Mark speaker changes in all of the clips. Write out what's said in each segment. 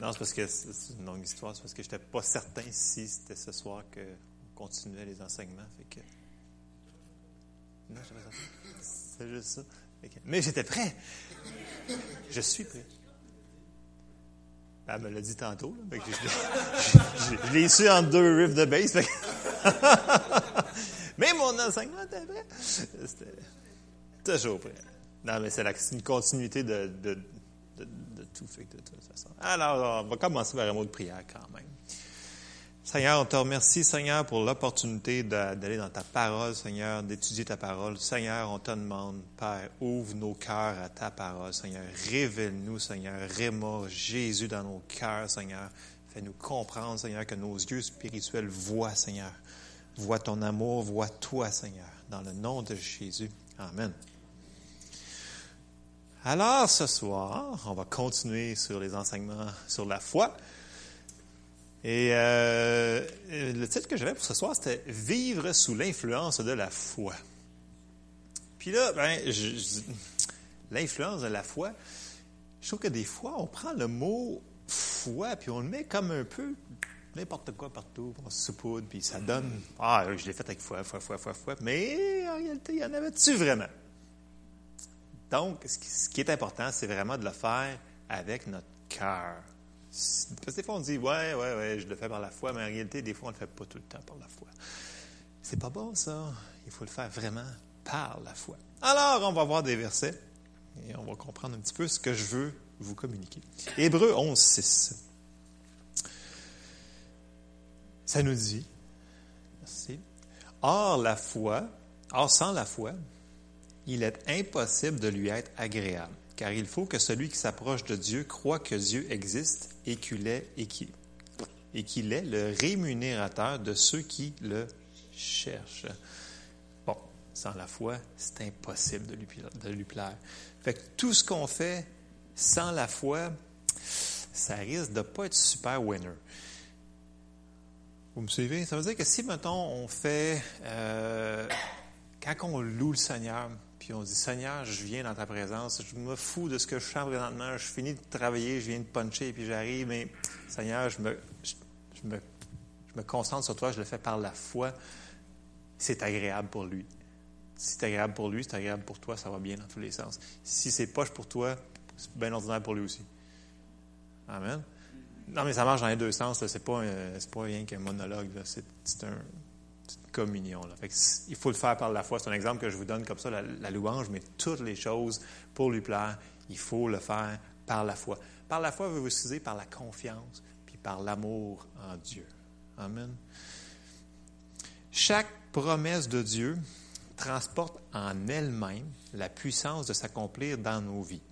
Speaker 1: Non, c'est parce que c'est une longue histoire. C'est parce que je n'étais pas certain si c'était ce soir qu'on continuait les enseignements. Non, je pas. C'est juste ça. Mais j'étais prêt. Je suis prêt. Elle me l'a dit tantôt. Là, je, l'ai su en deux riffs de bass. mais mon enseignement était prêt. C'était toujours prêt. Non, mais c'est une continuité de tout. Fait de toute façon. Alors, on va commencer par un mot de prière quand même. Seigneur, on te remercie, Seigneur, pour l'opportunité d'aller dans ta parole, Seigneur, d'étudier ta parole. Seigneur, on te demande, Père, ouvre nos cœurs à ta parole, Seigneur. Révèle-nous, Seigneur. Réma Jésus dans nos cœurs, Seigneur. Fais-nous comprendre, Seigneur, que nos yeux spirituels voient, Seigneur. Voient ton amour, voient toi, Seigneur. Dans le nom de Jésus. Amen. Alors, ce soir, on va continuer sur les enseignements sur la foi. Et euh, le titre que j'avais pour ce soir, c'était Vivre sous l'influence de la foi. Puis là, ben, l'influence de la foi, je trouve que des fois, on prend le mot foi, puis on le met comme un peu n'importe quoi partout, on se saupoudre, puis ça donne, ah, je l'ai fait avec foi, foi, foi, foi, foi, mais en réalité, il y en avait-tu vraiment? Donc, ce qui est important, c'est vraiment de le faire avec notre cœur. Parce que des fois, on dit, ouais, ouais, ouais, je le fais par la foi, mais en réalité, des fois, on ne le fait pas tout le temps par la foi. C'est pas bon, ça. Il faut le faire vraiment par la foi. Alors, on va voir des versets et on va comprendre un petit peu ce que je veux vous communiquer. Hébreu 11, 6. Ça nous dit, merci, Or, la foi, or, sans la foi, il est impossible de lui être agréable, car il faut que celui qui s'approche de Dieu croit que Dieu existe et qu'il est, est le rémunérateur de ceux qui le cherchent. Bon, sans la foi, c'est impossible de lui, de lui plaire. Fait que tout ce qu'on fait sans la foi, ça risque de ne pas être super winner. Vous me suivez? Ça veut dire que si, mettons, on fait, euh, quand on loue le Seigneur, on dit Seigneur, je viens dans ta présence, je me fous de ce que je sens présentement, je finis de travailler, je viens de puncher, puis j'arrive, mais Seigneur, je me, concentre sur toi, je le fais par la foi. C'est agréable pour lui. Si c'est agréable pour lui, c'est agréable pour toi, ça va bien dans tous les sens. Si c'est poche pour toi, c'est bien ordinaire pour lui aussi. Amen. Non, mais ça marche dans les deux sens. Ce n'est pas, pas rien qu'un monologue. C'est un, communion. il faut le faire par la foi. C'est un exemple que je vous donne comme ça, la, louange, mais toutes les choses pour lui plaire, il faut le faire par la foi. Par la foi, vous vous excusez, par la confiance, puis par l'amour en Dieu. Amen. Chaque promesse de Dieu transporte en elle-même la puissance de s'accomplir dans nos vies.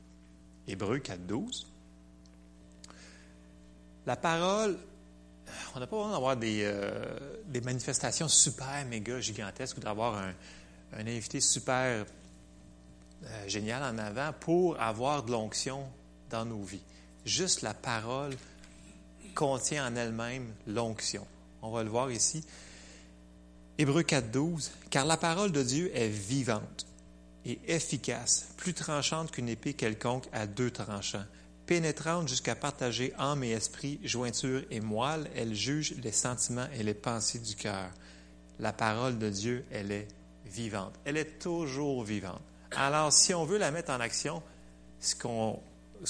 Speaker 1: Hébreu 4, 12. La parole on n'a pas besoin d'avoir euh, des, manifestations super, méga gigantesques ou d'avoir un, invité super euh, génial en avant pour avoir de l'onction dans nos vies. Juste la parole contient en elle-même l'onction. On va le voir ici. Hébreu 4.12, car la parole de Dieu est vivante et efficace, plus tranchante qu'une épée quelconque à deux tranchants pénétrante jusqu'à partager âme et esprit, jointure et moelle, elle juge les sentiments et les pensées du cœur. La parole de Dieu, elle est vivante. Elle est toujours vivante. Alors, si on veut la mettre en action, ce qu'on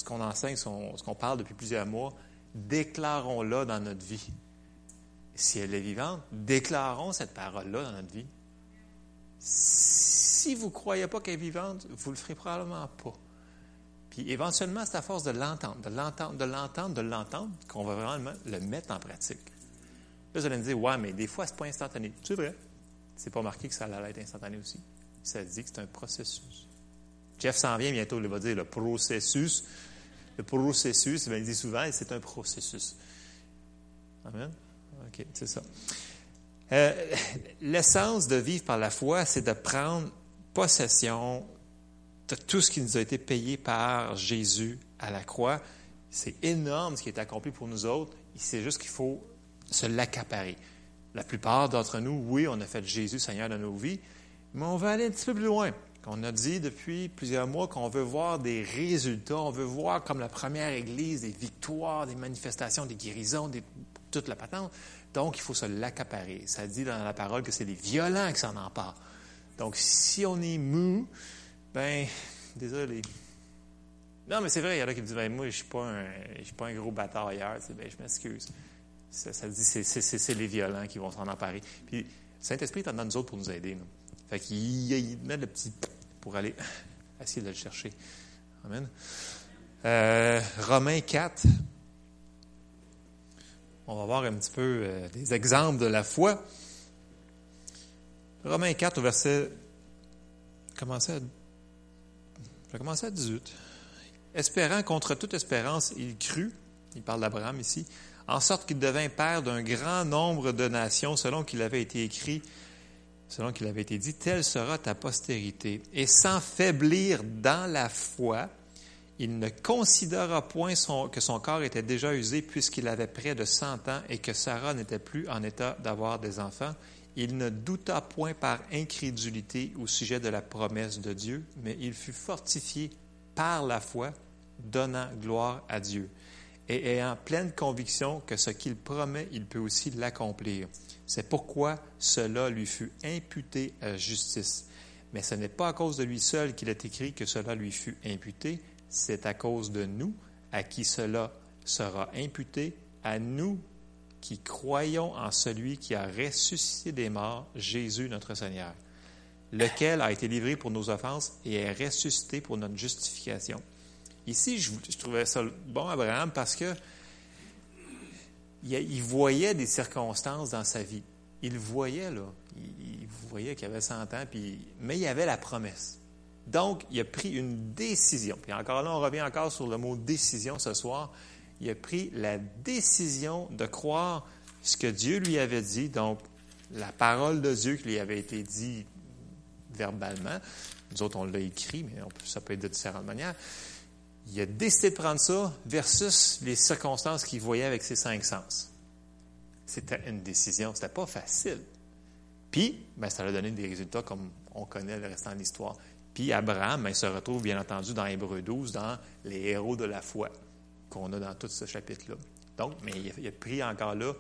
Speaker 1: enseigne, ce qu'on parle depuis plusieurs mois, déclarons-la dans notre vie. Si elle est vivante, déclarons cette parole-là dans notre vie. Si vous ne croyez pas qu'elle est vivante, vous ne le ferez probablement pas. Puis éventuellement, c'est à force de l'entendre, de l'entendre, de l'entendre, de l'entendre, qu'on va vraiment le mettre en pratique. Là, vous allez me dire, ouais, mais des fois, ce n'est pas instantané. C'est vrai. C'est pas marqué que ça allait être instantané aussi. Ça dit que c'est un processus. Jeff s'en vient bientôt, il va dire le processus. Le processus, il dit souvent, c'est un processus. Amen? OK, c'est ça. Euh, l'essence de vivre par la foi, c'est de prendre possession tout ce qui nous a été payé par Jésus à la croix. C'est énorme ce qui est accompli pour nous autres. C'est juste qu'il faut se l'accaparer. La plupart d'entre nous, oui, on a fait Jésus Seigneur dans nos vies, mais on va aller un petit peu plus loin. qu'on a dit depuis plusieurs mois qu'on veut voir des résultats, on veut voir comme la première Église des victoires, des manifestations, des guérisons, des, toute la patente. Donc, il faut se l'accaparer. Ça dit dans la parole que c'est les violents qui s'en emparent. Donc, si on est mou, ben, désolé. Non, mais c'est vrai, il y en a qui me disent, ben, moi, je ne suis, pas un, gros batailleur. Ben, je m'excuse. Ça, dit, c'est, les violents qui vont s'en emparer. Puis, Saint-Esprit est en nous autres pour nous aider. Fait qu'il il met le petit pour aller essayer de le chercher. Amen. Euh, Romains 4. On va voir un petit peu euh, des exemples de la foi. Romains 4 au verset. Commencer à, je vais commencer à 18. Espérant contre toute espérance, il crut, il parle d'Abraham ici, en sorte qu'il devint père d'un grand nombre de nations, selon qu'il avait été écrit, selon qu'il avait été dit, telle sera ta postérité. Et sans faiblir dans la foi, il ne considéra point que son corps était déjà usé puisqu'il avait près de cent ans et que Sarah n'était plus en état d'avoir des enfants. Il ne douta point par incrédulité au sujet de la promesse de Dieu, mais il fut fortifié par la foi, donnant gloire à Dieu, et ayant pleine conviction que ce qu'il promet, il peut aussi l'accomplir. C'est pourquoi cela lui fut imputé à justice. Mais ce n'est pas à cause de lui seul qu'il est écrit que cela lui fut imputé, c'est à cause de nous à qui cela sera imputé, à nous qui croyons en celui qui a ressuscité des morts, Jésus notre Seigneur, lequel a été livré pour nos offenses et est ressuscité pour notre justification. Ici, je, trouvais ça bon, Abraham, parce que il, voyait des circonstances dans sa vie. Il voyait, là, il, voyait qu'il avait 100 ans, puis, mais il y avait la promesse. Donc, il a pris une décision. Puis encore là, on revient encore sur le mot décision ce soir il a pris la décision de croire ce que Dieu lui avait dit, donc la parole de Dieu qui lui avait été dit verbalement. Nous autres, on l'a écrit, mais ça peut être de différentes manières. Il a décidé de prendre ça versus les circonstances qu'il voyait avec ses cinq sens. C'était une décision, c'était pas facile. Puis, ben, ça a donné des résultats comme on connaît le restant de l'histoire. Puis Abraham il se retrouve bien entendu dans Hébreu 12, dans les héros de la foi qu'on a dans tout ce chapitre-là. Donc, mais il a, pris encore là,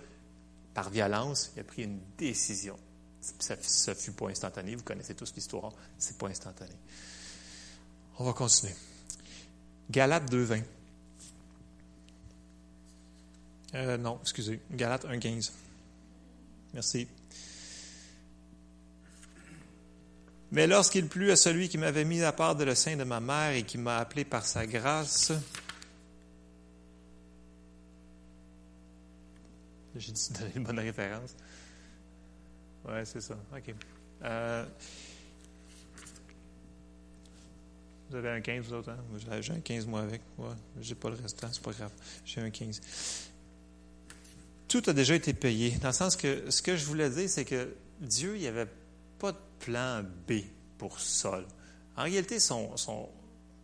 Speaker 1: par violence, il a pris une décision. Ça ne fut pas instantané, vous connaissez tous l'histoire, c'est pas instantané. On va continuer. Galates 2.20. Euh, non, excusez. Galates 1.15. Merci. Mais lorsqu'il plut à celui qui m'avait mis à part de le sein de ma mère et qui m'a appelé par sa grâce, J'ai dit donner une bonne référence. Oui, c'est ça. OK. Euh, vous avez un 15, vous autres, hein? J'ai un 15, moi, avec. Ouais, j'ai pas le restant, c'est pas grave. J'ai un 15. Tout a déjà été payé, dans le sens que ce que je voulais dire, c'est que Dieu, il n'y avait pas de plan B pour Saul. En réalité, son. son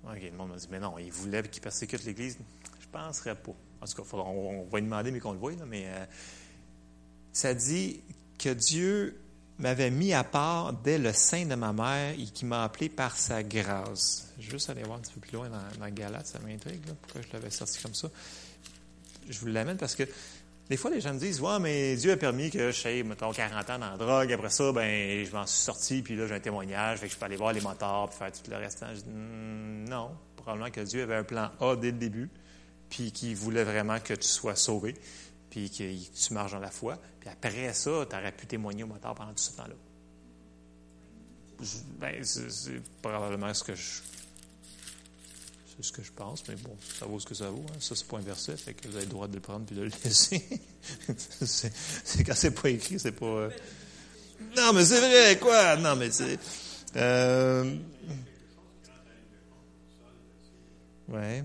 Speaker 1: le monde m'a dit, mais non, il voulait qu'il persécute l'Église. Je ne penserais pas. En tout cas, on, va lui demander, mais qu'on le voit, mais euh, ça dit que Dieu m'avait mis à part dès le sein de ma mère et qui m'a appelé par sa grâce. Je vais juste aller voir un petit peu plus loin dans, dans Galate, ça m'intrigue, pourquoi je l'avais sorti comme ça. Je vous l'amène parce que des fois, les gens me disent Ouais, mais Dieu a permis que je sois, mettons, 40 ans dans la drogue. Après ça, ben, je m'en suis sorti, puis là, j'ai un témoignage, fait que je peux aller voir les motards, puis faire tout le restant. Je dis, hmm, non, probablement que Dieu avait un plan A dès le début puis qui voulait vraiment que tu sois sauvé, puis que tu marches dans la foi. Puis après ça, tu aurais pu témoigner au moteur pendant tout ce temps-là. Ben, c'est probablement ce que je. C'est ce que je pense, mais bon, ça vaut ce que ça vaut. Hein. Ça, c'est pas un verset, fait que vous avez le droit de le prendre puis de le laisser. c'est quand c'est pas écrit, c'est pas. Euh, non, mais c'est vrai, quoi! Non, mais c'est. Euh... Ouais.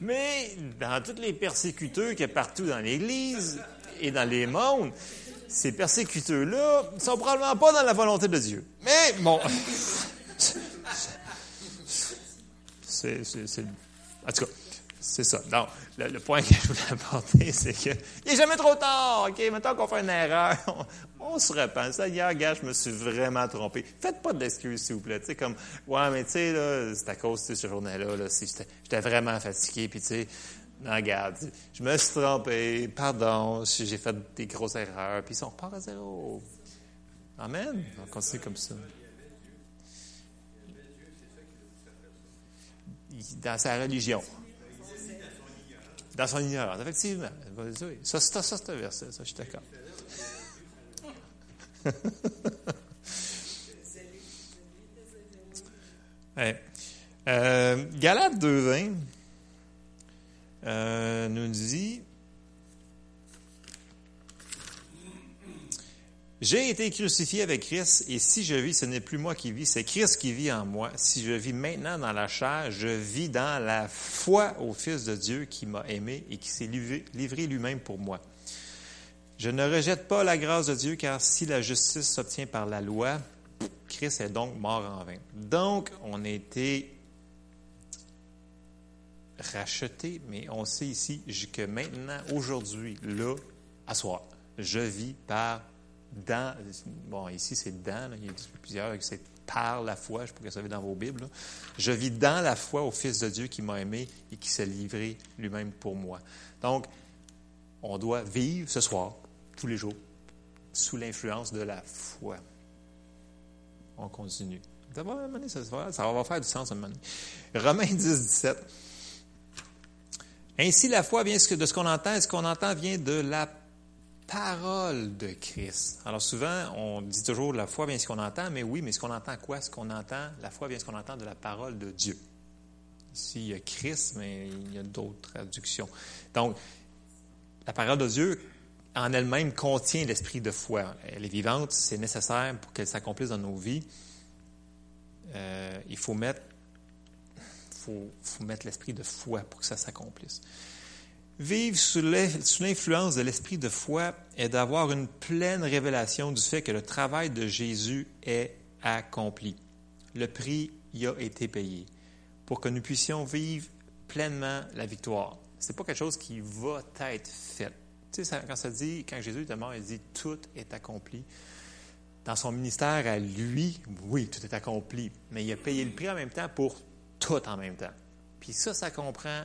Speaker 1: Mais dans tous les persécuteurs qu'il y a partout dans l'Église et dans les mondes, ces persécuteurs-là ne sont probablement pas dans la volonté de Dieu. Mais bon, c'est, en tout cas, c'est ça. Donc, le, point que je voulais apporter, c'est que il n'est jamais trop tard. OK, maintenant qu'on fait une erreur, on, se repent. Ça, hier, gars, je me suis vraiment trompé. Faites pas d'excuses, s'il vous plaît. Tu sais, comme, ouais, mais tu sais, là, c'est à cause de ce journée-là, là, j'étais vraiment fatigué, puis tu sais, non, regarde, je me suis trompé, pardon, j'ai fait des grosses erreurs, puis on repart à zéro. Amen. On continue comme ça. Dans sa religion. Dans son ignorance, effectivement. Ça, ça, ça c'est verset, ça, je suis d'accord. ouais. euh, Galate 2.20 euh, nous dit J'ai été crucifié avec Christ, et si je vis, ce n'est plus moi qui vis, c'est Christ qui vit en moi. Si je vis maintenant dans la chair, je vis dans la foi au Fils de Dieu qui m'a aimé et qui s'est livré lui-même pour moi. Je ne rejette pas la grâce de Dieu, car si la justice s'obtient par la loi, Christ est donc mort en vain. Donc, on a été racheté, mais on sait ici que maintenant, aujourd'hui, là, à soir, je vis par dans, bon, ici c'est dans, il y a plusieurs, c'est par la foi, je ça veut dans vos Bibles. Je vis dans la foi au Fils de Dieu qui m'a aimé et qui s'est livré lui-même pour moi. Donc, on doit vivre ce soir, tous les jours, sous l'influence de la foi. On continue. Ça va, ça va faire du sens à un moment Romains 10, 17. Ainsi, la foi vient de ce qu'on entend, et ce qu'on entend vient de la parole de Christ. Alors souvent, on dit toujours la foi vient ce qu'on entend, mais oui, mais ce qu'on entend quoi? Ce qu'on entend, la foi vient ce qu'on entend de la parole de Dieu. Ici, il y a Christ, mais il y a d'autres traductions. Donc, la parole de Dieu en elle-même contient l'esprit de foi. Elle est vivante, c'est nécessaire pour qu'elle s'accomplisse dans nos vies. Euh, il faut mettre faut, mettre l'esprit de foi pour que ça s'accomplisse. Vivre sous l'influence de l'esprit de foi est d'avoir une pleine révélation du fait que le travail de Jésus est accompli. Le prix y a été payé pour que nous puissions vivre pleinement la victoire. Ce n'est pas quelque chose qui va être fait. Tu sais, quand ça dit, quand Jésus est mort, il dit tout est accompli. Dans son ministère à lui, oui, tout est accompli, mais il a payé le prix en même temps pour tout en même temps. Puis ça, ça comprend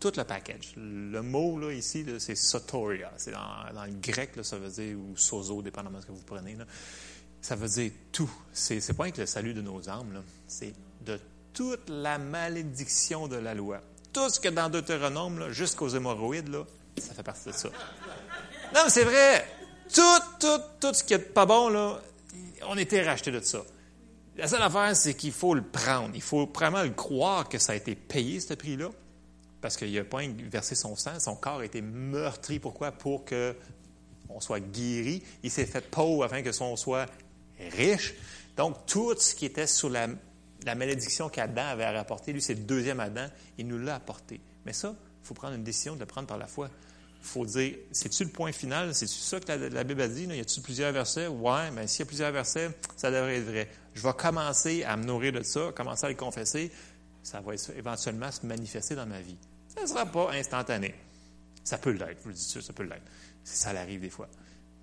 Speaker 1: tout le package. Le mot là, ici, c'est sotoria. C'est dans, le grec, ça veut dire, ou sozo, dépendamment de ce que vous prenez. Ça veut dire tout. C'est, c'est pas avec le salut de nos âmes, c'est de toute la malédiction de la loi. Tout ce que dans Deutéronome, jusqu'aux hémorroïdes, ça fait partie de ça. Non, mais c'est vrai. Tout, tout, tout ce qui est pas bon, on était racheté de ça. La seule affaire, c'est qu'il faut le prendre. Il faut vraiment le croire que ça a été payé, ce prix-là. Parce qu'il n'a pas versé son sang, son corps a été meurtri. Pourquoi? Pour qu'on soit guéri. Il s'est fait pauvre afin que son soit riche. Donc, tout ce qui était sous la, malédiction qu'Adam avait rapporté, lui, c'est le deuxième Adam, il nous l'a apporté. Mais ça, il faut prendre une décision de le prendre par la foi. Il faut dire, c'est-tu le point final? C'est-tu ça que la, Bible a dit? Y a-t-il plusieurs versets? Ouais, mais s'il y a plusieurs versets, ça devrait être vrai je vais commencer à me nourrir de ça, commencer à le confesser, ça va éventuellement se manifester dans ma vie. Ça ne sera pas instantané. Ça peut l'être, je vous le dis ça, ça peut l'être. Ça arrive des fois.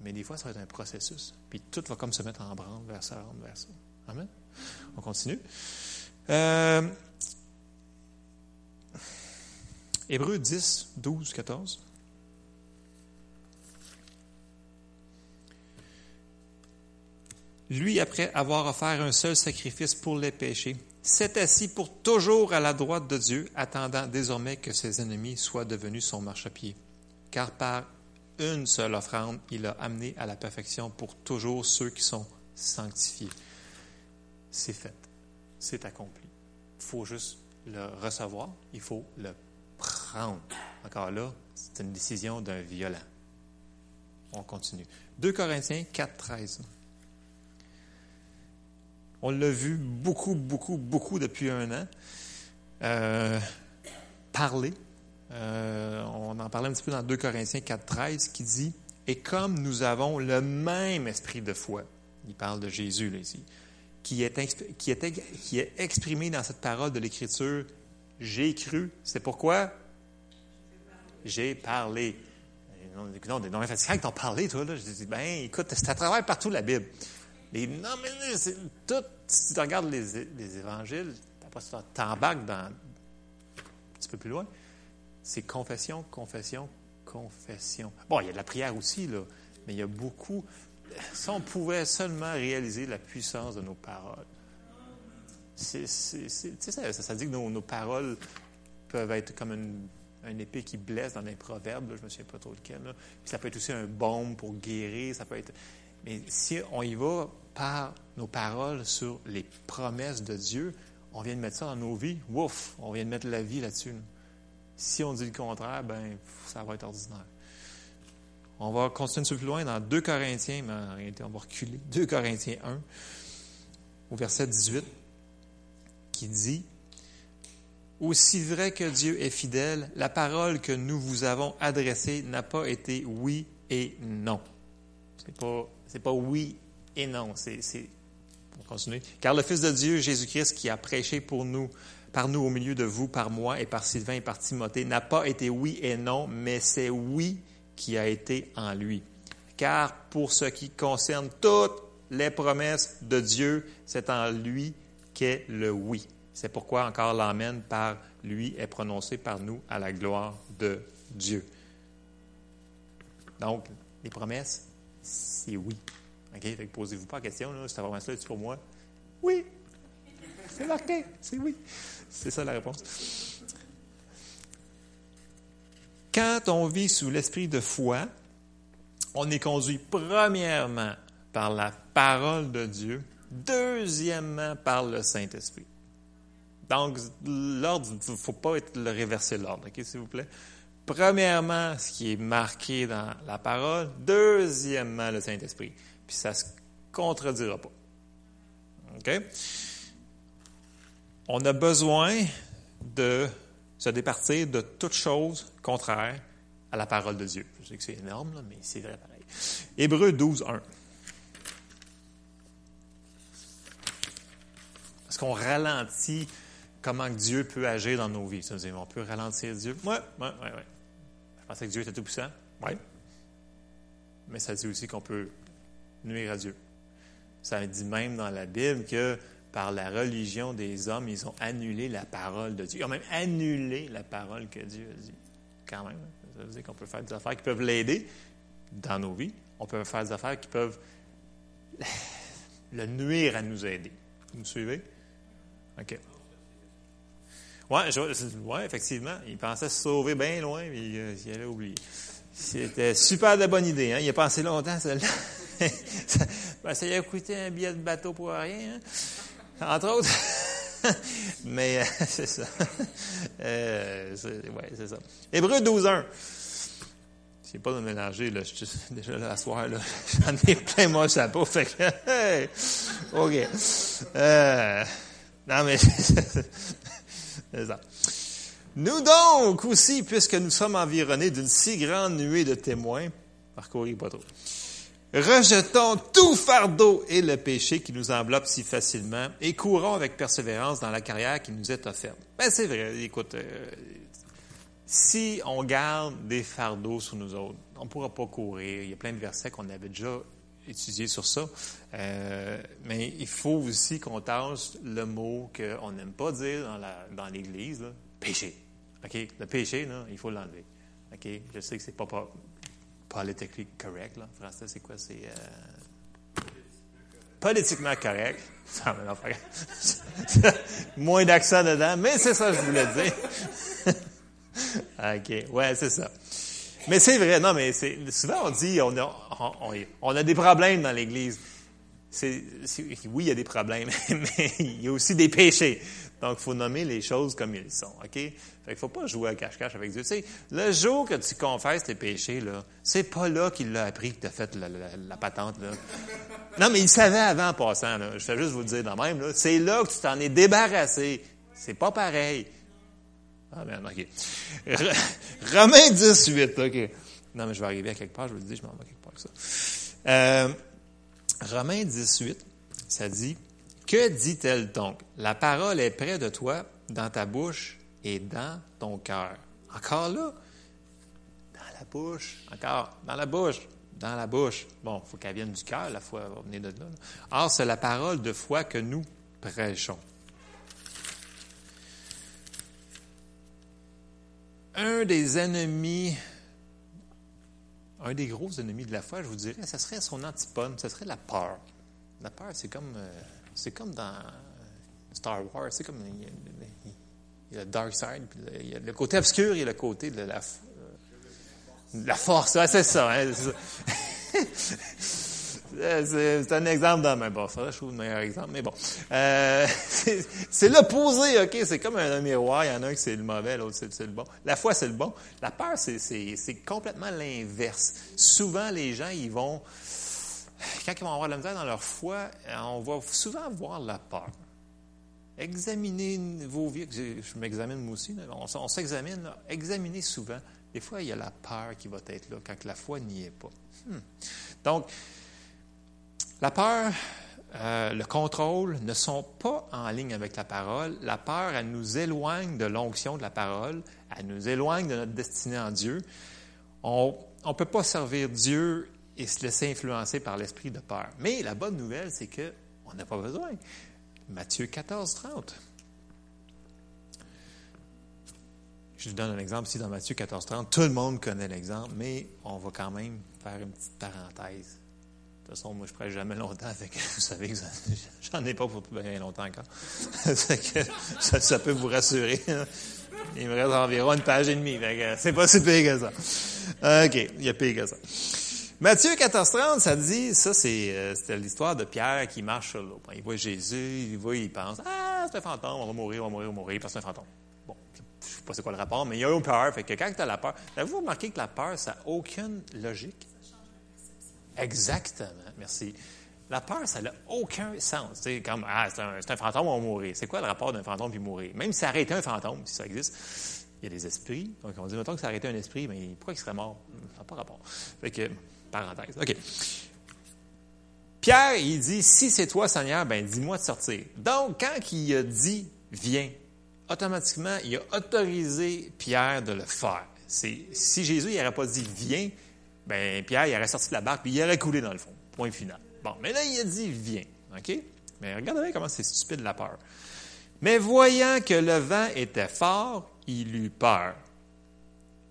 Speaker 1: Mais des fois, ça va être un processus. Puis tout va comme se mettre en branle vers ça, vers ça. Amen. On continue. Euh, Hébreux 10, 12, 14. lui, après avoir offert un seul sacrifice pour les péchés, s'est assis pour toujours à la droite de Dieu, attendant désormais que ses ennemis soient devenus son marchepied. Car par une seule offrande, il a amené à la perfection pour toujours ceux qui sont sanctifiés. C'est fait, c'est accompli. Il faut juste le recevoir, il faut le prendre. Encore là, c'est une décision d'un violent. On continue. 2 Corinthiens 4, 13. On l'a vu beaucoup, beaucoup, beaucoup depuis un an. Euh, parler. Euh, on en parlait un petit peu dans 2 Corinthiens 4, 13, qui dit Et comme nous avons le même esprit de foi, il parle de Jésus là, ici, qui est, qui, est, qui est exprimé dans cette parole de l'Écriture, j'ai cru. C'est pourquoi? J'ai parlé. Non, noms fatigants qui t'ont parlé, toi. Là. Je dis, ben, écoute, c'est à travers partout la Bible. Mais non, mais tout. Si tu regardes les, les évangiles, tu t'embarques dans un petit peu plus loin. C'est confession, confession, confession. Bon, il y a de la prière aussi, là, mais il y a beaucoup. Si on pouvait seulement réaliser la puissance de nos paroles. Ça, dit que nos, paroles peuvent être comme une un épée qui blesse dans les proverbes, je ne me souviens pas trop lequel. Puis ça peut être aussi un baume pour guérir, ça peut être. Mais si on y va par nos paroles sur les promesses de Dieu, on vient de mettre ça dans nos vies, ouf, on vient de mettre la vie là-dessus. Si on dit le contraire, ben ça va être ordinaire. On va continuer un plus loin dans 2 Corinthiens, mais en réalité, on va reculer. 2 Corinthiens 1, au verset 18, qui dit aussi vrai que Dieu est fidèle, la parole que nous vous avons adressée n'a pas été oui et non. C'est pas, c'est pas oui et non. C'est, c'est, on continue. Car le Fils de Dieu, Jésus-Christ, qui a prêché pour nous, par nous au milieu de vous, par moi et par Sylvain et par Timothée, n'a pas été oui et non, mais c'est oui qui a été en lui. Car pour ce qui concerne toutes les promesses de Dieu, c'est en lui qu'est le oui. C'est pourquoi encore l'Amen par lui est prononcé par nous à la gloire de Dieu. Donc, les promesses, c'est oui. OK? posez-vous pas la question, là, cette promesse-là est pour moi? Oui! C'est marqué, c'est oui. C'est ça la réponse. Quand on vit sous l'esprit de foi, on est conduit premièrement par la parole de Dieu, deuxièmement par le Saint-Esprit. Donc, l'ordre, il ne faut pas être le réverser l'ordre, OK, s'il vous plaît? Premièrement, ce qui est marqué dans la parole. Deuxièmement, le Saint-Esprit. Puis ça ne se contredira pas. OK? On a besoin de se départir de toute chose contraire à la parole de Dieu. Je sais que c'est énorme, mais c'est vrai pareil. Hébreu 12, 1. Est-ce qu'on ralentit comment Dieu peut agir dans nos vies. Ça veut dire, on peut ralentir Dieu. Oui, oui, oui. Ouais. Pensais que Dieu était tout puissant. Oui. Mais ça dit aussi qu'on peut nuire à Dieu. Ça dit même dans la Bible que par la religion des hommes, ils ont annulé la parole de Dieu. Ils ont même annulé la parole que Dieu a dit. Quand même. Ça veut dire qu'on peut faire des affaires qui peuvent l'aider dans nos vies. On peut faire des affaires qui peuvent le nuire à nous aider. Vous me suivez? OK. Oui, ouais, effectivement. Il pensait se sauver bien loin, mais il, il allait oublier. C'était super de bonne idée. Hein? Il a pensé longtemps, celle-là. ben, ça lui a coûté un billet de bateau pour rien, hein? entre autres. mais euh, c'est ça. Euh, ouais, c'est ça. Hébreu 12, 1. C'est pas de mélanger, là. Je suis déjà là à soir, là. J'en ai plein mon chapeau, fait que, OK. Euh, non, mais Nous donc aussi, puisque nous sommes environnés d'une si grande nuée de témoins, parcourir pas trop, rejetons tout fardeau et le péché qui nous enveloppe si facilement et courons avec persévérance dans la carrière qui nous est offerte. Ben, c'est vrai, écoute, euh, si on garde des fardeaux sur nous autres, on ne pourra pas courir. Il y a plein de versets qu'on avait déjà étudiés sur ça. Euh, mais il faut aussi qu'on tâche le mot qu'on n'aime pas dire dans l'Église, péché. OK? Le péché, il faut l'enlever. OK? Je sais que c'est pas, pas politiquement correct. En français, c'est quoi? C'est euh, politiquement correct. Moins d'accent dedans, mais c'est ça que je voulais dire. OK. Ouais, c'est ça. Mais c'est vrai, non, mais souvent on dit on a, on, on a des problèmes dans l'Église. oui, il y a des problèmes, mais il y a aussi des péchés. Donc, il faut nommer les choses comme elles sont, OK? Fait qu'il faut pas jouer à cache-cache avec Dieu. Tu sais, le jour que tu confesses tes péchés, là, c'est pas là qu'il l'a appris que tu as fait la, patente, là. Non, mais il savait avant en passant, là. Je fais juste vous le dire dans même, là. C'est là que tu t'en es débarrassé. C'est pas pareil. Ah, ben, OK. Romains 18, OK. Non, mais je vais arriver à quelque part, je vous le dis, je m'en vais quelque part avec ça. Euh, Romains 18, ça dit, Que dit-elle donc? La parole est près de toi, dans ta bouche et dans ton cœur. Encore là? Dans la bouche. Encore, dans la bouche. Dans la bouche. Bon, il faut qu'elle vienne du cœur, la foi va venir de là. Or, c'est la parole de foi que nous prêchons. Un des ennemis un des gros ennemis de la foi, je vous dirais, ce serait son antipode, ce serait la peur. La peur, c'est comme, euh, c'est comme dans Star Wars, c'est comme il y, a, le dark side, puis il y a le côté obscur et le côté de la, la force. c'est ça. Hein, un exemple dans ma bon, ça, je trouve le meilleur exemple, mais bon. Euh, c'est l'opposé, OK? C'est comme un, miroir. Il y en a un qui c'est le mauvais, l'autre c'est le bon. La foi, c'est le bon. La peur, c'est complètement l'inverse. Souvent, les gens, ils vont... Quand ils vont avoir de la misère dans leur foi, on va souvent voir la peur. Examinez vos vies. Je m'examine moi aussi. On, s'examine. Examinez souvent. Des fois, il y a la peur qui va être là quand la foi n'y est pas. Hmm. Donc, la peur, euh, le contrôle ne sont pas en ligne avec la parole. La peur, elle nous éloigne de l'onction de la parole, elle nous éloigne de notre destinée en Dieu. On ne peut pas servir Dieu et se laisser influencer par l'esprit de peur. Mais la bonne nouvelle, c'est qu'on n'a pas besoin. Matthieu 14, 30. Je vous donne un exemple ici dans Matthieu 14, 30. Tout le monde connaît l'exemple, mais on va quand même faire une petite parenthèse. De toute façon, moi, je ne prêche jamais longtemps, avec, vous savez que j'en ai pas pour bien longtemps encore. ça, peut vous rassurer. Hein. Il me reste environ une page et demie. C'est pas si pire que ça. OK, il y a pire que ça. Matthieu 14,30, ça dit, ça, euh, c'est l'histoire de Pierre qui marche sur l'eau. Il voit Jésus, il voit, il pense, ah, c'est un fantôme, on va mourir, on va mourir, on va mourir, parce que c'est un fantôme. Bon, je ne sais pas c'est quoi le rapport, mais il y a eu peur. Fait que quand tu as la peur, avez-vous remarqué que la peur, ça n'a aucune logique? Exactement, merci. La peur, ça n'a aucun sens. C'est comme, ah, c'est un, fantôme, on va mourir. C'est quoi le rapport d'un fantôme puis mourir? Même si ça arrêtait un fantôme, si ça existe, il y a des esprits. Donc, on dit, mettons que ça arrêtait un esprit, mais pourquoi il serait mort? Ça n'a pas rapport. Fait que, parenthèse. OK. Pierre, il dit, si c'est toi, Seigneur, ben dis-moi de sortir. Donc, quand il a dit, viens, automatiquement, il a autorisé Pierre de le faire. si Jésus n'aurait pas dit, viens, ben Pierre, il aurait sorti de la barque, puis il aurait coulé dans le fond. Point final. Bon, mais là, il a dit, viens. OK? Mais regardez comment c'est stupide la peur. Mais voyant que le vent était fort, il eut peur.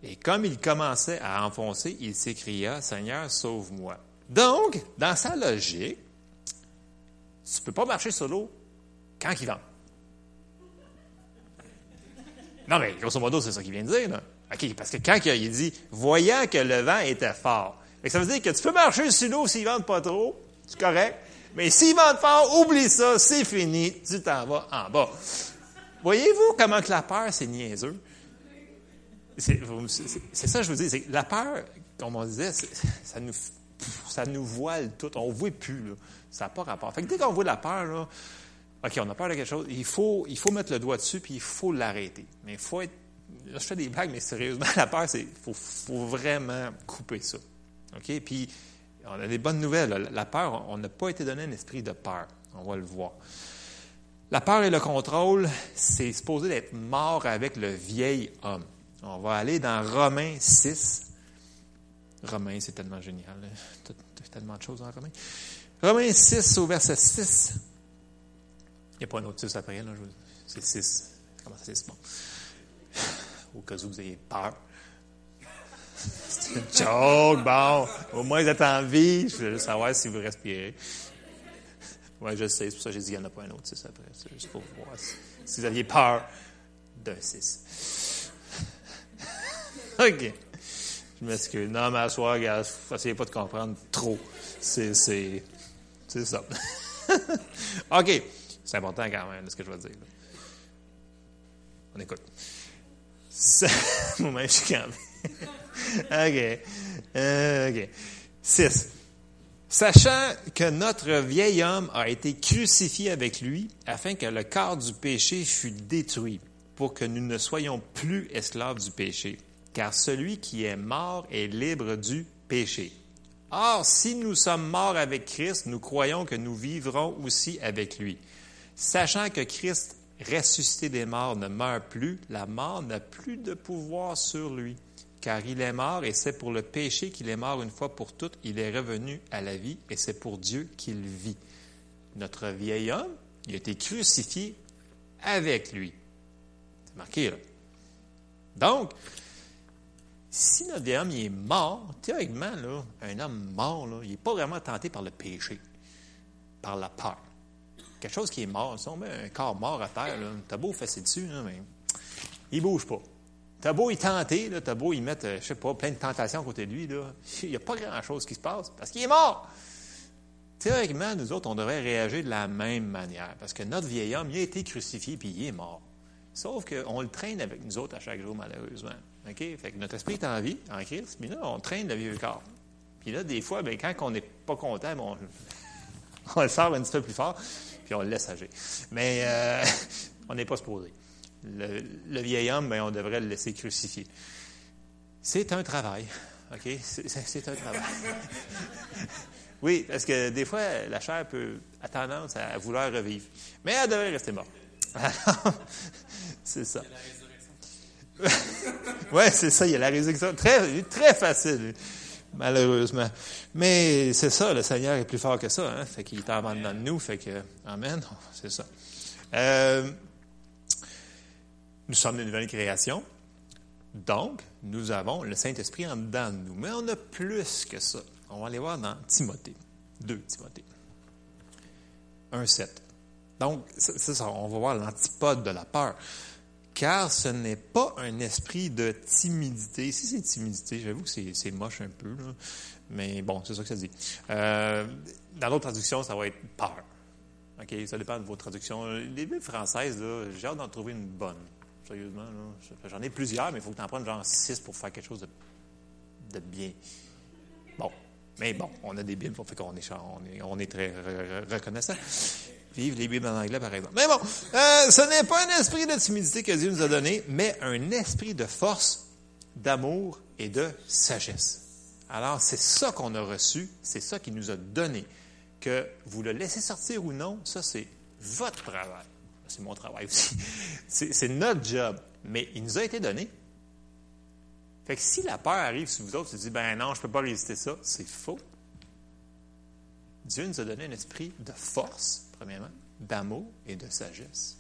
Speaker 1: Et comme il commençait à enfoncer, il s'écria, Seigneur, sauve-moi. Donc, dans sa logique, tu ne peux pas marcher sur l'eau quand il vente. Non, mais grosso modo, c'est ça qu'il vient de dire. Là. OK, parce que quand il dit, voyant que le vent était fort, ça veut dire que tu peux marcher sur l'eau s'il vente pas trop, c'est correct. Mais s'il vente fort, oublie ça, c'est fini, tu t'en vas en bas. Voyez-vous comment que la peur, c'est niaiseux? C'est ça que je vous dis. La peur, comme on disait, ça nous, ça nous voile tout. On ne voit plus. Là. Ça n'a pas rapport. Fait que dès qu'on voit la peur, là, OK, on a peur de quelque chose, il faut, il faut mettre le doigt dessus, puis il faut l'arrêter. Mais il faut être je fais des blagues, mais sérieusement, la peur, c'est faut, faut vraiment couper ça. OK? Puis, on a des bonnes nouvelles. La peur, on n'a pas été donné un esprit de peur. On va le voir. La peur et le contrôle, c'est supposé d'être mort avec le vieil homme. On va aller dans Romains 6. Romains, c'est tellement génial. Tellement de choses dans Romains. Romains 6 au verset 6. Il n'y a pas un autre 6 après, là. C'est 6. Comment ça, c'est bon? au cas où vous ayez peur. C'est une joke, bon. Au moins, vous êtes en vie. Je veux juste savoir si vous respirez. Oui, je sais. C'est pour ça que j'ai dit qu'il n'y en a pas un autre 6 après. C'est juste pour voir si, vous aviez peur d'un 6. OK. Je m'excuse. Non, mais à soir, gars, essayez pas de comprendre trop. C'est, C'est ça. OK. C'est important quand même, ce que je vais dire. On écoute. Moi-même, je suis quand OK. Euh, OK. 6. Sachant que notre vieil homme a été crucifié avec lui, afin que le corps du péché fût détruit, pour que nous ne soyons plus esclaves du péché. Car celui qui est mort est libre du péché. Or, si nous sommes morts avec Christ, nous croyons que nous vivrons aussi avec lui. Sachant que Christ ressuscité des morts ne meurt plus, la mort n'a plus de pouvoir sur lui, car il est mort et c'est pour le péché qu'il est mort une fois pour toutes, il est revenu à la vie et c'est pour Dieu qu'il vit. Notre vieil homme, il a été crucifié avec lui. C'est marqué là. Donc, si notre vieil homme est mort, théoriquement, là, un homme mort, là, il n'est pas vraiment tenté par le péché, par la peur quelque chose qui est mort. On met un corps mort à terre, t'as beau fesser dessus, mais il bouge pas. T'as beau y tenter, t'as beau y mettre, euh, je sais pas, plein de tentations à côté de lui, il n'y a pas grand-chose qui se passe parce qu'il est mort. Théoriquement, nous autres, on devrait réagir de la même manière parce que notre vieil homme, il a été crucifié puis il est mort. Sauf qu'on le traîne avec nous autres à chaque jour, malheureusement. OK? Fait que notre esprit est en vie, en Christ, mais là, on traîne le vieux corps. Puis là, des fois, bien, quand on n'est pas content, on, on le sort un petit peu plus fort puis on le laisse agir. Mais euh, on n'est pas supposé. Le, le vieil homme, bien, on devrait le laisser crucifier. C'est un travail, OK? C'est un travail. oui, parce que des fois, la chair peut a tendance à vouloir revivre. Mais elle devrait rester morte. c'est ça. oui, c'est ça, il y a la résurrection. Très, très facile malheureusement. Mais c'est ça, le Seigneur est plus fort que ça. Hein? Fait qu'il est en de nous. Fait que, Amen, c'est ça. Euh, nous sommes une nouvelle création. Donc, nous avons le Saint-Esprit en dedans de nous. Mais on a plus que ça. On va aller voir dans Timothée. 2 Timothée. 1,7. Donc, c'est ça, on va voir l'antipode de la peur car ce n'est pas un esprit de timidité. Si c'est timidité, j'avoue que c'est moche un peu, mais bon, c'est ça que ça dit. Euh, dans d'autres traductions, ça va être peur. OK, ça dépend de vos traductions. Les Bibles françaises, j'ai hâte d'en trouver une bonne. Sérieusement, j'en ai plusieurs, mais il faut que tu en prennes genre six pour faire quelque chose de, bien. Bon, mais bon, on a des Bibles, fait qu'on est, on est, on est très reconnaissant. Vive les Bibles en anglais, par exemple. Mais bon, euh, ce n'est pas un esprit de timidité que Dieu nous a donné, mais un esprit de force, d'amour et de sagesse. Alors, c'est ça qu'on a reçu, c'est ça qu'il nous a donné. Que vous le laissez sortir ou non, ça, c'est votre travail. C'est mon travail aussi. C'est notre job. Mais il nous a été donné. Fait que si la peur arrive sur vous autres, vous dites, ben non, je ne peux pas résister ça, c'est faux. Dieu nous a donné un esprit de force, premièrement, d'amour et de sagesse.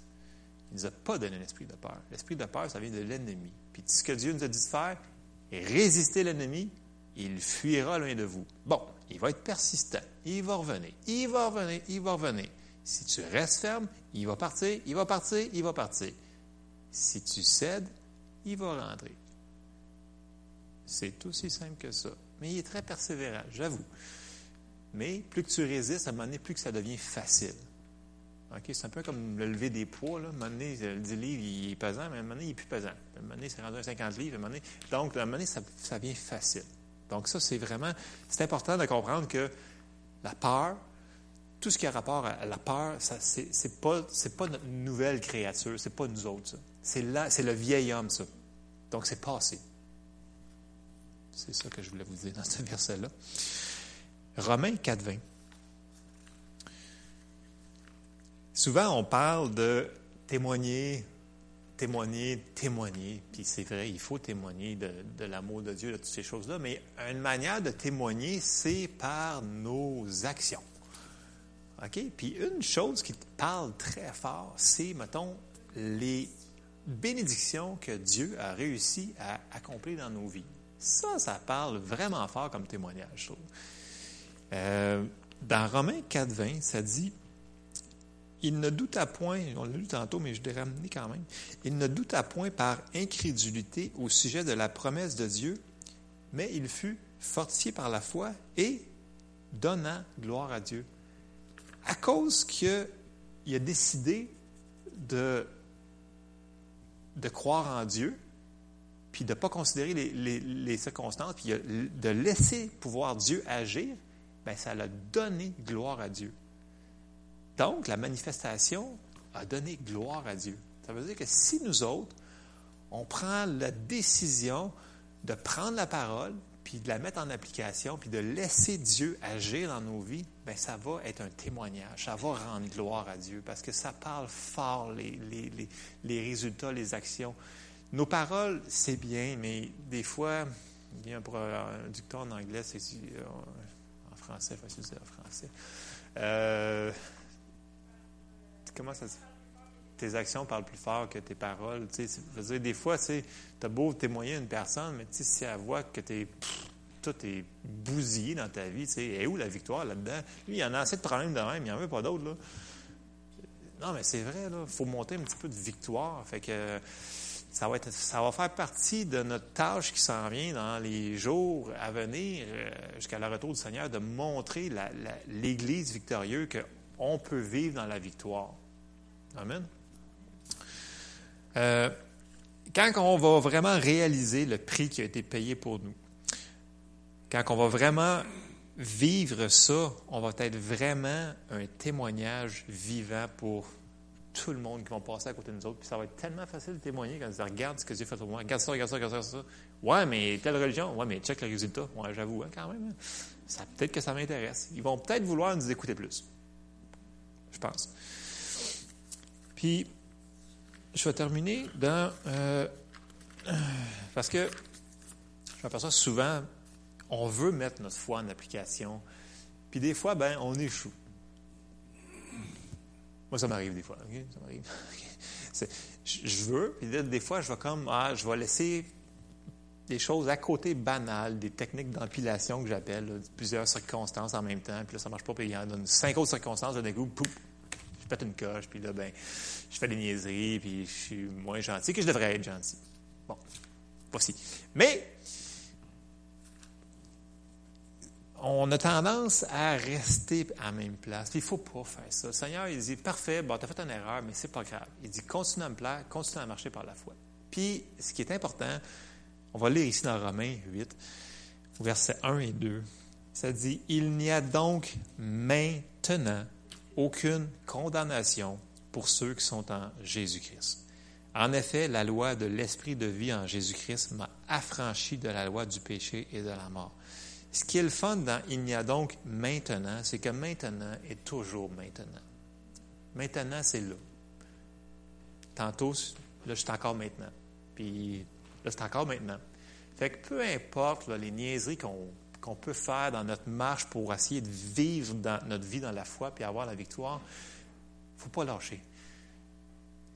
Speaker 1: Il ne nous a pas donné un esprit de peur. L'esprit de peur, ça vient de l'ennemi. Puis ce que Dieu nous a dit de faire, résister l'ennemi, il fuira loin de vous. Bon, il va être persistant, il va revenir, il va revenir, il va revenir. Si tu restes ferme, il va partir, il va partir, il va partir. Si tu cèdes, il va rentrer. C'est aussi simple que ça. Mais il est très persévérant, j'avoue. Mais plus que tu résistes, à un moment donné, plus que ça devient facile. C'est un peu comme le lever des poids. Là. À un moment donné, le 10 livres, il est pesant, mais à un moment donné, il n'est plus pesant. À un moment donné, c'est rendu à 50 livres. Un donné, donc, à un moment donné, ça, ça devient facile. Donc, ça, c'est vraiment, c'est important de comprendre que la peur, tout ce qui a rapport à la peur, ce n'est pas, pas notre nouvelle créature, c'est pas nous autres, ça. C'est, le vieil homme, ça. Donc, c'est passé. C'est ça que je voulais vous dire dans ce verset-là. Romains 4, Souvent, on parle de témoigner, témoigner, témoigner. Puis c'est vrai, il faut témoigner de, l'amour de Dieu, de toutes ces choses-là. Mais une manière de témoigner, c'est par nos actions. OK? Puis une chose qui parle très fort, c'est, mettons, les bénédictions que Dieu a réussi à accomplir dans nos vies. Ça, ça parle vraiment fort comme témoignage. Euh, dans Romains 4, 20, ça dit il ne douta point, on l'a lu tantôt, mais je l'ai ramené quand même, il ne douta point par incrédulité au sujet de la promesse de Dieu, mais il fut fortifié par la foi et donnant gloire à Dieu. à cause qu'il a décidé de, croire en Dieu, puis de ne pas considérer les, circonstances, puis de laisser pouvoir Dieu agir, bien, ça a donné gloire à Dieu. Donc, la manifestation a donné gloire à Dieu. Ça veut dire que si nous autres, on prend la décision de prendre la parole, puis de la mettre en application, puis de laisser Dieu agir dans nos vies, bien, ça va être un témoignage, ça va rendre gloire à Dieu, parce que ça parle fort les, résultats, les actions. Nos paroles, c'est bien, mais des fois, il y a un, dicton en anglais, c'est euh, en français, de dire en français. Euh, comment ça se dit? Tes actions parlent plus fort que tes paroles. Des fois, tu as beau témoigner à une personne, mais si elle voit que es, tout est bousillé dans ta vie, tu sais, où la victoire là-dedans? Lui, il en a assez de problèmes de même, il n'y en veut pas d'autres. Non, mais c'est vrai, il faut monter un petit peu de victoire. Fait que ça va, être, ça va faire partie de notre tâche qui s'en vient dans les jours à venir, euh, jusqu'à le retour du Seigneur, de montrer l'Église victorieuse qu'on peut vivre dans la victoire. Amen. Euh, quand on va vraiment réaliser le prix qui a été payé pour nous, quand on va vraiment vivre ça, on va être vraiment un témoignage vivant pour tout le monde qui va passer à côté de nous autres. Puis ça va être tellement facile de témoigner quand ils disent Regarde ce que Dieu fait pour moi, regarde ça, regarde ça, regarde ça, ça. Ouais, mais telle religion, ouais, mais check le résultat. Ouais, j'avoue, hein, quand même. Hein. Ça, peut-être que ça m'intéresse. Ils vont peut-être vouloir nous écouter plus. Je pense. Puis, je vais terminer dans. Euh, parce que je m'aperçois souvent, on veut mettre notre foi en application. Puis des fois, ben, on échoue. Moi, ça m'arrive des fois. Ça m'arrive. Je veux, puis des fois, je vais comme, ah, je vais laisser des choses à côté banales, des techniques d'empilation que j'appelle, plusieurs circonstances en même temps, puis là, ça marche pas, puis il y en a cinq autres circonstances, d'un coup, pouf, pète une coche, puis là, ben, je fais des niaiseries, puis je suis moins gentil que je devrais être gentil. Bon, voici. Mais, on a tendance à rester à la même place. il ne faut pas faire ça. Le Seigneur, il dit, parfait, bon, tu as fait une erreur, mais c'est pas grave. Il dit, continue à me plaire, continue à marcher par la foi. Puis, ce qui est important, on va lire ici dans Romains 8, versets 1 et 2. Ça dit, il n'y a donc maintenant aucune condamnation pour ceux qui sont en Jésus-Christ. En effet, la loi de l'esprit de vie en Jésus-Christ m'a affranchi de la loi du péché et de la mort. Ce qui est dans Il n'y a donc maintenant, c'est que maintenant est toujours maintenant. Maintenant, c'est là. Tantôt, là, je suis encore maintenant. Puis là, c'est encore maintenant. Fait que peu importe les niaiseries qu'on peut faire dans notre marche pour essayer de vivre dans notre vie dans la foi puis avoir la victoire, il ne faut pas lâcher.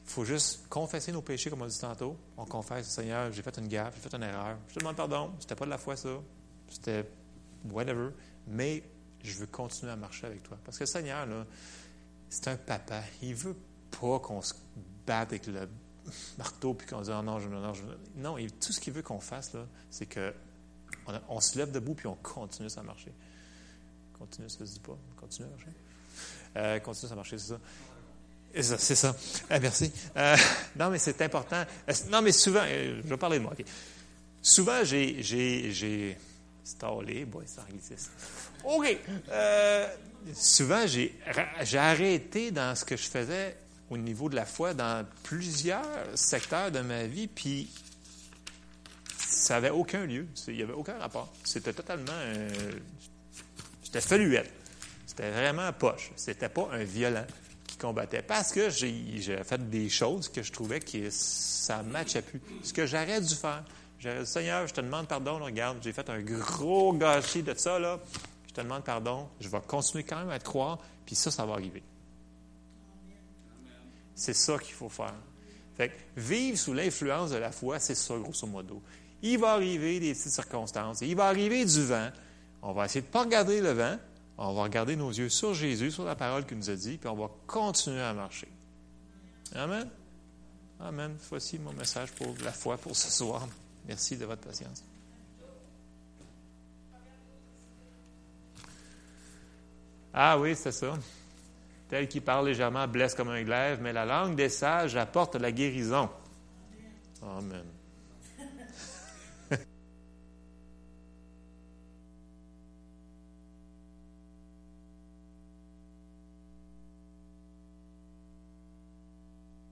Speaker 1: Il faut juste confesser nos péchés, comme on dit tantôt. On confesse, Seigneur, j'ai fait une gaffe, j'ai fait une erreur. Je te demande pardon. C'était pas de la foi, ça. C'était whatever, mais je veux continuer à marcher avec toi. Parce que Seigneur, là, c'est un papa. Il veut pas qu'on se batte avec le marteau puis qu'on dise oh non, je, non, je, non, tout ce qu'il veut qu'on fasse, là, c'est que on, se lève debout puis on continue à marcher. Continue, ça se dit pas. Continue à marcher. Euh, continue à marcher, c'est ça. C'est ça. Ah, merci. Euh, non, mais c'est important. Euh, non, mais souvent, je vais parler de moi. Souvent, j'ai, Stallé, boy, c'est anglicisme. OK. Euh, souvent, j'ai arrêté dans ce que je faisais au niveau de la foi dans plusieurs secteurs de ma vie, puis ça n'avait aucun lieu. Il n'y avait aucun rapport. C'était totalement. C'était feluette. C'était vraiment poche. C'était pas un violent qui combattait. Parce que j'ai fait des choses que je trouvais que ça ne matchait plus. Ce que j'aurais dû faire. J'ai dit, Seigneur, je te demande pardon. regarde, j'ai fait un gros gâchis de ça. Là. Je te demande pardon. Je vais continuer quand même à te croire. Puis ça, ça va arriver. C'est ça qu'il faut faire. Fait vivre sous l'influence de la foi, c'est ça, grosso modo. Il va arriver des petites circonstances. Il va arriver du vent. On va essayer de ne pas regarder le vent. On va regarder nos yeux sur Jésus, sur la parole qu'il nous a dit, puis on va continuer à marcher. Amen. Amen. Voici mon message pour la foi pour ce soir. Merci de votre patience. Ah oui, c'est ça. Tel qui parle légèrement blesse comme un glaive, mais la langue des sages apporte la guérison. Amen.